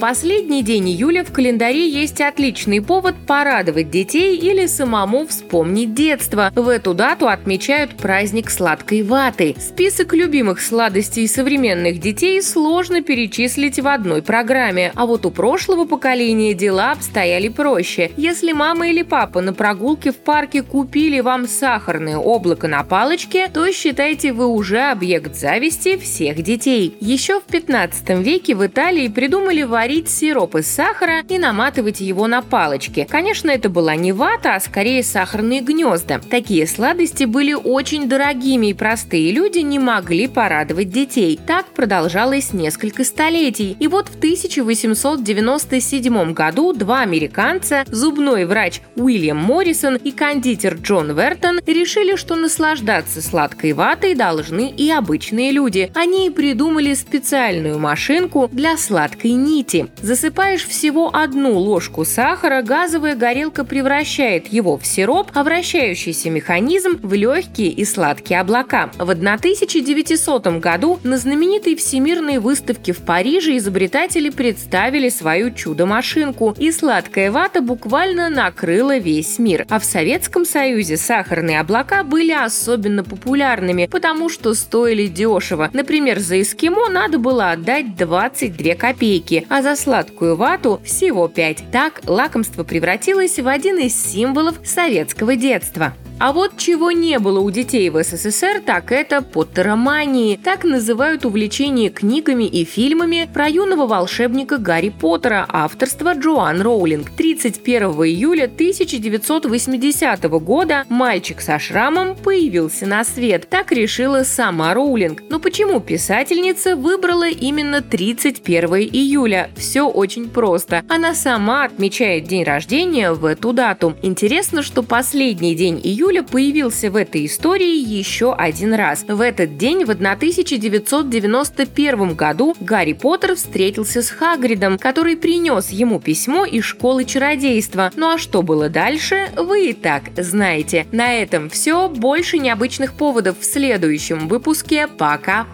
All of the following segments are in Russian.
Последний день июля в календаре есть отличный повод порадовать детей или самому вспомнить детство. В эту дату отмечают праздник сладкой ваты. Список любимых сладостей современных детей сложно перечислить в одной программе, а вот у прошлого поколения дела обстояли проще. Если мама или папа на прогулке в парке купили вам сахарное облако на палочке, то считайте вы уже объект зависти всех детей. Еще в 15 веке в Италии придумали варить варить сироп из сахара и наматывать его на палочки. Конечно, это была не вата, а скорее сахарные гнезда. Такие сладости были очень дорогими, и простые люди не могли порадовать детей. Так продолжалось несколько столетий. И вот в 1897 году два американца, зубной врач Уильям Моррисон и кондитер Джон Вертон, решили, что наслаждаться сладкой ватой должны и обычные люди. Они и придумали специальную машинку для сладкой нити нити. Засыпаешь всего одну ложку сахара, газовая горелка превращает его в сироп, а вращающийся механизм в легкие и сладкие облака. В 1900 году на знаменитой всемирной выставке в Париже изобретатели представили свою чудо-машинку, и сладкая вата буквально накрыла весь мир. А в Советском Союзе сахарные облака были особенно популярными, потому что стоили дешево. Например, за эскимо надо было отдать 22 копейки, а за за сладкую вату всего 5. Так лакомство превратилось в один из символов советского детства. А вот чего не было у детей в СССР, так это поттеромании. Так называют увлечение книгами и фильмами про юного волшебника Гарри Поттера авторства Джоан Роулинг. 31 июля 1980 года мальчик со шрамом появился на свет. Так решила сама Роулинг. Но почему писательница выбрала именно 31 июля? Все очень просто. Она сама отмечает день рождения в эту дату. Интересно, что последний день июля июля появился в этой истории еще один раз. В этот день, в 1991 году, Гарри Поттер встретился с Хагридом, который принес ему письмо из школы чародейства. Ну а что было дальше, вы и так знаете. На этом все. Больше необычных поводов в следующем выпуске. Пока!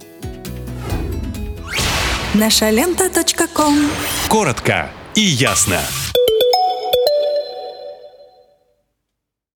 Наша лента. Коротко и ясно.